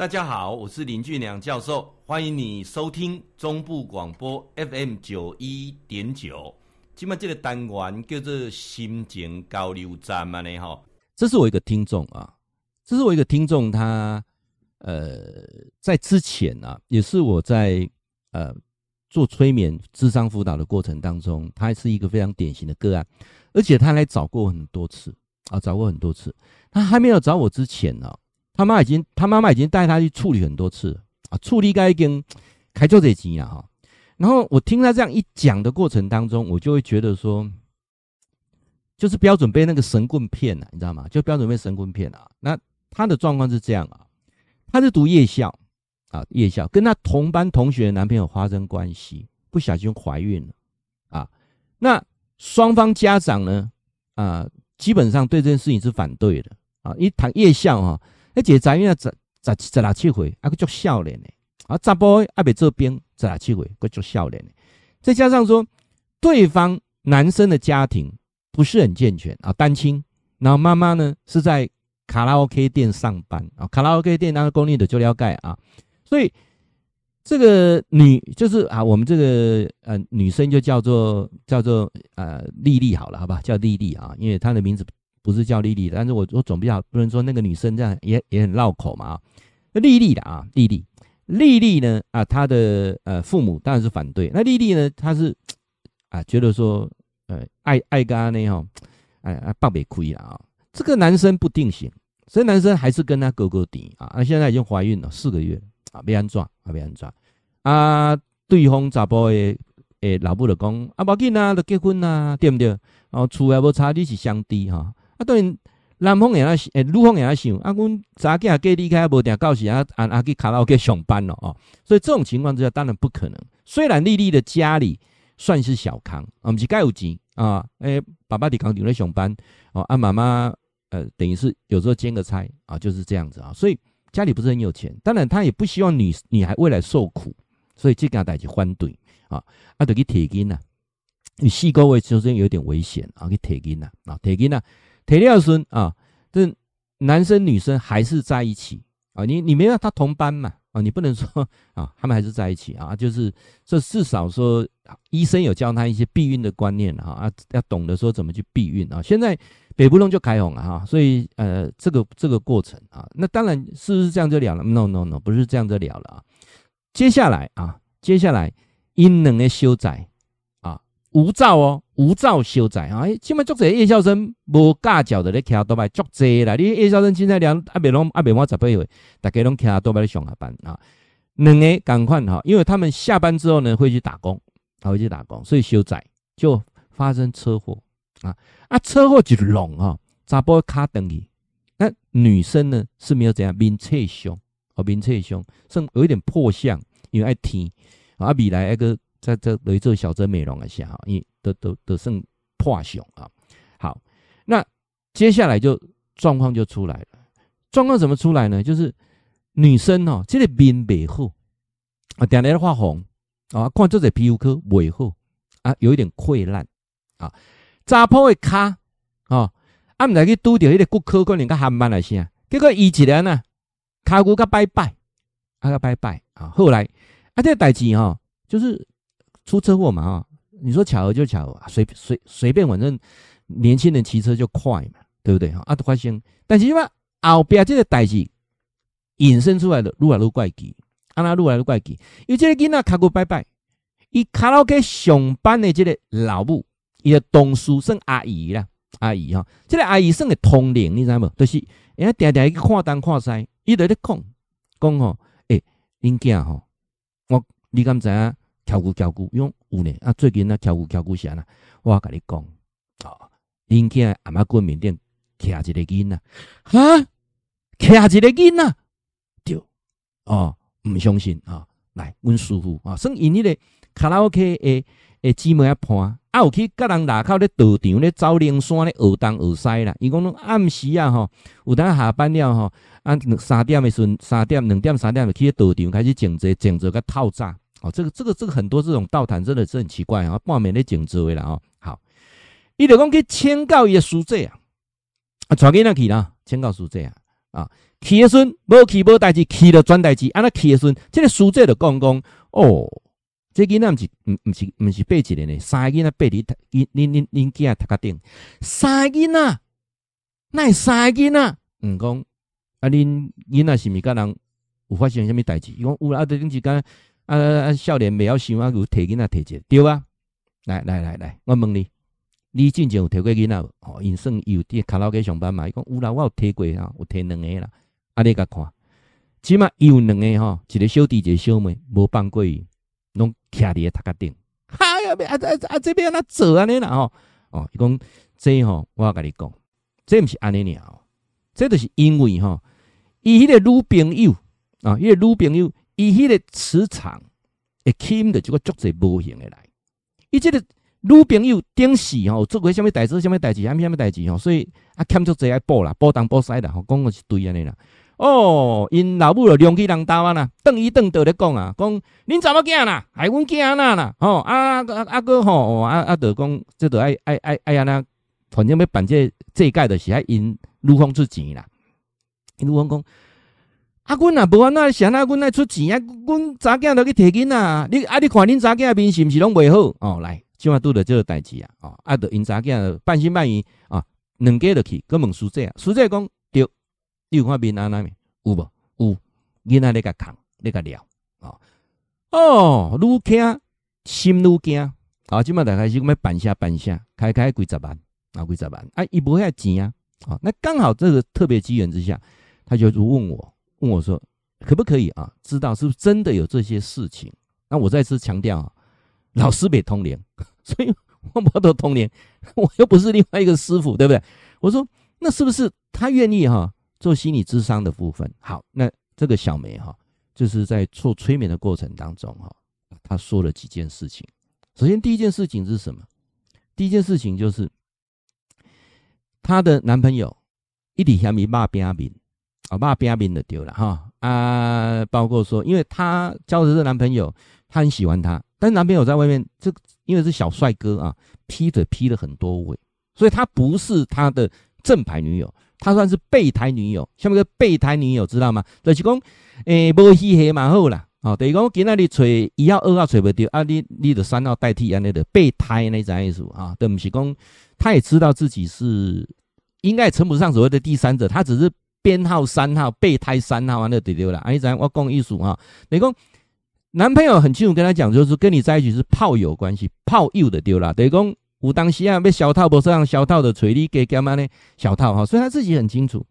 大家好，我是林俊良教授，欢迎你收听中部广播 FM 九一点九。今麦这个单元叫做心情交流站嘛呢？哈，这是我一个听众啊，这是我一个听众，他呃在之前啊，也是我在呃做催眠、智商辅导的过程当中，他是一个非常典型的个案，而且他来找过很多次啊，找过很多次。他还没有找我之前呢、啊。他妈已经，他妈妈已经带他去处理很多次了啊，处理该跟 开做这集了哈。然后我听他这样一讲的过程当中，我就会觉得说，就是标准被那个神棍骗了，你知道吗？就标准被神棍骗了。那他的状况是这样啊，他是读夜校啊，夜校跟他同班同学的男朋友发生关系，不小心怀孕了啊。那双方家长呢啊，基本上对这件事情是反对的啊。一谈夜校哈。而且在院十十十六七岁，还个做少年呢。啊，查甫还没做兵，十六七岁，个做少年呢。再加上说，对方男生的家庭不是很健全啊，单亲。然后妈妈呢是在卡拉 OK 店上班啊，卡拉 OK 店那个公立的就了解啊。所以这个女就是啊，我们这个呃女生就叫做叫做呃丽丽好了，好吧，叫丽丽啊，因为她的名字。不是叫丽丽的，但是我我总比较不能说那个女生这样也也很绕口嘛。那丽丽的啊，丽丽，丽丽呢啊，她的呃父母当然是反对。那丽丽呢，她是啊觉得说呃爱爱干呢哈，哎啊爸爸亏了啊。这个男生不定型，所以男生还是跟他哥哥顶啊。那现在已经怀孕了四个月啊，没安装啊，没安装啊。对方查甫的诶老母就讲啊，无紧啊，就结婚啊，对不对？然后厝也无差，你是兄弟哈。啊对，男方也要想，诶，女方也要想。啊，阮查囝嫁离开，无定到时啊，啊啊去卡拉 OK 上班了哦。所以这种情况之下，当然不可能。虽然丽丽的家里算是小康，啊，毋是盖有钱啊，诶，爸爸伫工厂咧上班，哦，啊，妈妈呃，等于是有时候兼个差啊，就是这样子啊。所以家里不是很有钱，当然他也不希望女女孩未来受苦，所以这件代志反对啊，啊，就去提金呐。你细个位首先有点危险啊，去提金呐，啊，提金呐。铁料孙啊，这男生女生还是在一起啊，你你没有他同班嘛啊，你不能说啊，他们还是在一起啊，就是这至少说医生有教他一些避孕的观念啊，啊要懂得说怎么去避孕啊。现在北部龙就开红了哈，所以呃这个这个过程啊，那当然是不是这样就了了？No No No，不是这样就了了啊。接下来啊，接下来阴冷的修仔。无照哦，无照修宅啊！哎，起码作者叶孝生无架脚的咧，骑多摆作者啦。你叶孝生现在两阿伯拢阿伯我十八岁，大家拢骑多摆咧上下班啊。两个赶快哈，因为他们下班之后呢会去打工，啊会去打工，所以修宅就发生车祸啊啊！车祸就隆哈，查甫卡登去，那女生呢是没有怎样，面侧胸哦，面侧胸，甚有一点破相，因为爱踢啊，未来那个。在这等于做小镇美容一下哈，因为都都都剩破相啊。好，那接下来就状况就出来了。状况怎么出来呢？就是女生哦，这个面不好啊，点来发红啊，看这个皮肤科不好啊，有一点溃烂啊。查甫的卡啊，啊唔来去拄到迄个骨科可能较憨慢来些，结果医起来呢，卡骨甲拜拜，啊个拜拜啊。后来啊，这个代志哈，就是。出车祸嘛啊，你说巧合就巧合，随随随便，反正年轻人骑车就快嘛，对不对啊？都发生，但是嘛后边这个代志引申出来的，愈来愈怪奇，啊那愈来愈怪奇，因为这个囡仔卡过拜拜，伊卡拉 OK 上班的这个老母，伊的同事算阿姨啦，阿姨哈，这个阿姨算个通灵，你知无？就是哎，定定去看东看西，伊在咧讲讲吼，诶，恁囝吼，我你敢知影？跳舞跳舞用有呢啊！最近那跳舞跳舞啥呢？我跟你讲啊，恁囝阿妈过面顶徛一个囡仔啊，徛一个囡仔对哦，唔相信啊！来，阮师傅啊，算因迄个卡拉 OK 诶诶姊妹啊伴啊，有去甲人外口咧道场咧走灵山咧学东学西啦。伊讲拢暗时啊吼，有当下班了吼，啊三点诶时阵，三点两点三点就去道场开始静坐静坐甲透早。哦，这个这个这个很多这种道坛真的是很奇怪啊，半暝咧静坐的啦哦。好，伊就讲去请教伊个师姐啊，啊，带囡仔去啦，请教师姐啊，啊，去的时阵无去无代志，去了转代志。安那去的时阵，这个书记就讲讲哦，这囡仔毋是毋毋是毋是八一个呢，三个囡仔八你恁恁恁囝读甲顶，三个囡仔，那会三个囡仔，毋讲啊恁囡仔是毋是甲人有发生啥物代志？伊讲有啊，顶一间啊啊少年未晓想啊，有摕囡仔摕者对啊？来来来来，我问你。你之前有摕过囡仔无？哦，因算有伫卡拉 OK 上班嘛？伊讲有啦，我有摕过啊，有摕两个啦。啊，你甲看，起码有两个吼，一个小弟，一个小妹，无放过伊，拢徛伫个头壳顶。哎呀，啊啊啊！这边安怎做安尼啦？吼哦，伊讲这吼，我要甲你讲，这毋是安尼尔，这就是因为吼，伊迄个女朋友啊，迄个女朋友，伊迄个磁场会吸引着一个足侪无形的来，伊这个。女朋友顶时吼做过啥物代志，啥物代志，啥物啥物代志吼，所以啊欠足侪爱补啦，补东补西啦，吼讲个是对安尼啦。哦，因老母就龙去人兜啊啦，顿伊顿倒咧讲啊，讲恁查某囝啦，害阮囝安那啦，吼啊啊啊哥吼啊啊，就讲这都爱爱爱爱安那，反正要办这这届的是爱因女方出钱啦。因女方讲啊，阮啊无安那想啊，阮爱出钱啊，阮查囝都去摕囡仔，你啊你看恁查囝面是毋是拢袂好？哦来。今晚拄着这个代志啊，哦，啊，得因查囝半信半疑啊，两家就去，搁问书记啊，书记讲对，你有看面安那面有无？有，囡仔咧甲扛，咧甲聊，哦，哦，愈听心愈惊，啊，今晚大概是要办下办下，开开几十万，啊，几十万，啊，伊无遐钱啊，哦，那刚好这个特别机缘之下，他就问我，问我说，可不可以啊？知道是不是真的有这些事情？那我再次强调啊。老师别通灵，所以我不都通灵，我又不是另外一个师傅，对不对？我说那是不是他愿意哈做心理咨商的部分？好，那这个小梅哈，就是在做催眠的过程当中哈，他说了几件事情。首先第一件事情是什么？第一件事情就是她的男朋友一直嫌伊骂别人啊，骂别人的丢了哈啊，包括说，因为她交的这男朋友，他很喜欢她。但是男朋友在外面，这因为是小帅哥啊，劈腿劈了很多位，所以他不是他的正牌女友，他算是备胎女友。下面个备胎女友知道吗？就是讲，诶、欸，无戏戏蛮好啦，哦，等于讲今仔日找一号、二号找不到，啊，你你的三号代替安尼的备胎那种意思啊，对不起，讲他也知道自己是应该也称不上所谓的第三者，他只是编号三号备胎三号安尼对对啦，啊，你知我讲意思啊，等于讲。男朋友很清楚跟他讲，就是跟你在一起是炮友关系，炮友的丢了。等于讲有当时啊被小套不是让小套的锤力给干嘛呢？小套哈，所以他自己很清楚。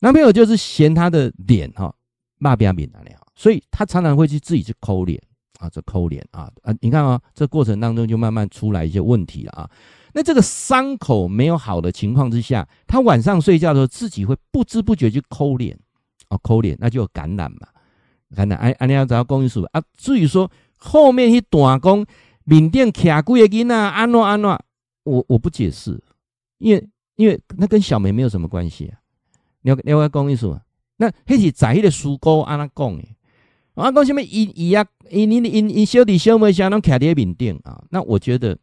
男朋友就是嫌他的脸哈，骂别人脸那里哈，所以他常常会去自己去抠脸啊，这抠脸啊啊！你看啊，这过程当中就慢慢出来一些问题了啊。那这个伤口没有好的情况之下，他晚上睡觉的时候自己会不知不觉去抠脸哦，抠脸那就有感染嘛。看那，安安尼要找公益数啊？至于说后面一段讲缅甸徛几个囡仔安怎安怎，我我不解释，因为因为那跟小梅没有什么关系啊。你要你要公益数，那迄是在迄个书沟安那讲诶。啊，讲什么伊伊啊，伊你因因小弟小妹相拢徛伫缅甸啊？那我觉得，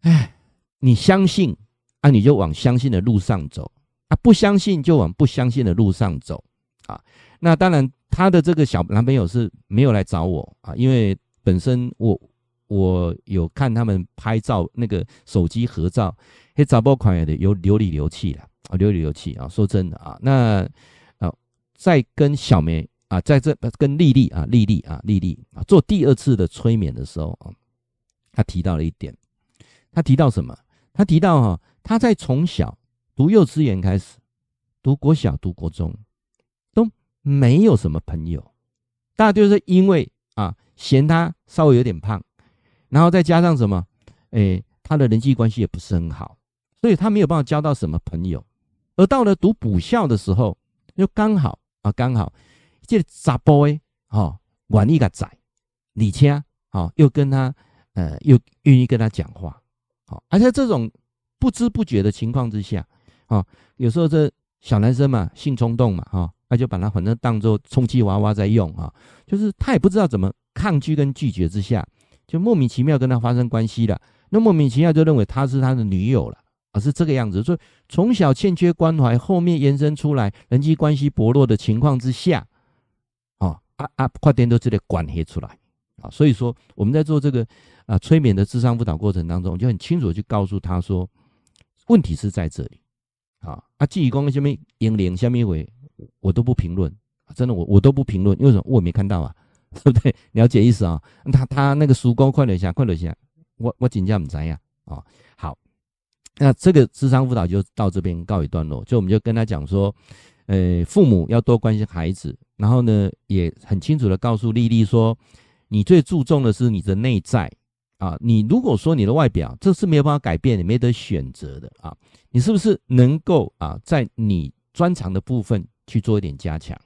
哎，你相信啊，你就往相信的路上走啊；不相信就往不相信的路上走啊。那当然。她的这个小男朋友是没有来找我啊，因为本身我我有看他们拍照，那个手机合照，嘿，找不款也的有流里流气了啊，流里流气啊。说真的啊，那啊，在跟小梅啊，在这跟丽丽啊，丽丽啊，丽丽啊，做第二次的催眠的时候啊，他提到了一点，他提到什么？他提到哈，他在从小读幼稚园开始，读国小，读国中都。没有什么朋友，大家就是因为啊嫌他稍微有点胖，然后再加上什么，哎，他的人际关系也不是很好，所以他没有办法交到什么朋友。而到了读补校的时候，又刚好啊刚好，这个杂 boy 哈，玩一个仔，李谦啊又跟他呃又愿意跟他讲话，好，而且这种不知不觉的情况之下，啊，有时候这小男生嘛，性冲动嘛，哈。那就把它反正当做充气娃娃在用啊，就是他也不知道怎么抗拒跟拒绝之下，就莫名其妙跟他发生关系了。那莫名其妙就认为他是他的女友了而是这个样子。所以从小欠缺关怀，后面延伸出来人际关系薄弱的情况之下，啊啊啊，快点都这里管黑出来啊。所以说我们在做这个啊催眠的智商辅导过程当中，就很清楚去告诉他说，问题是在这里。啊啊，至于讲什么英灵什么鬼，我都不评论。真的，我我都不评论，因为什么？我也没看到啊，对不对？了解意思啊？他他那个叔公快了一下，快了一下，我我真正不知道呀。啊，好，那这个智商辅导就到这边告一段落。就我们就跟他讲说，呃，父母要多关心孩子，然后呢，也很清楚的告诉丽丽说，你最注重的是你的内在啊。你如果说你的外表，这是没有办法改变，你没得选择的啊。你是不是能够啊，在你专长的部分去做一点加强？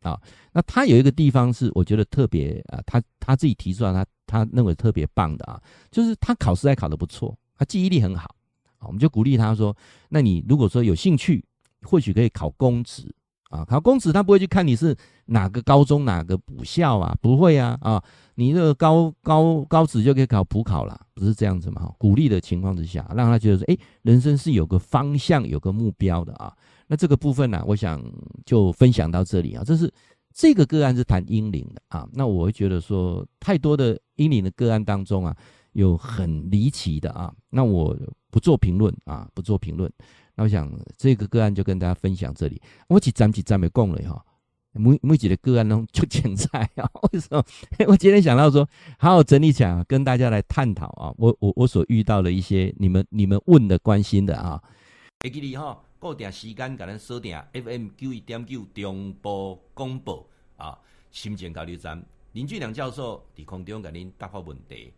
啊，那他有一个地方是我觉得特别啊，他他自己提出来，他他认为特别棒的啊，就是他考试还考得不错，他记忆力很好，我们就鼓励他说，那你如果说有兴趣，或许可以考公职啊，考公职他不会去看你是哪个高中哪个补校啊，不会啊啊，你这个高高高职就可以考普考了，不是这样子嘛？鼓励的情况之下，让他觉得说，哎，人生是有个方向，有个目标的啊。那这个部分呢、啊，我想就分享到这里啊。这是这个个案是谈英灵的啊。那我会觉得说，太多的英灵的个案当中啊，有很离奇的啊。那我不做评论啊，不做评论。那我想这个个案就跟大家分享这里。我几站几站没讲了哈，每每几个个案都就精彩啊。为什么？我今天想到说，好好整理起来，跟大家来探讨啊。我我我所遇到的一些你们你们问的关心的啊。会记你哈。固定时间，甲咱锁定 FM 九一点九中波广播啊，心情交流站林俊良教授伫空中甲恁答复问题。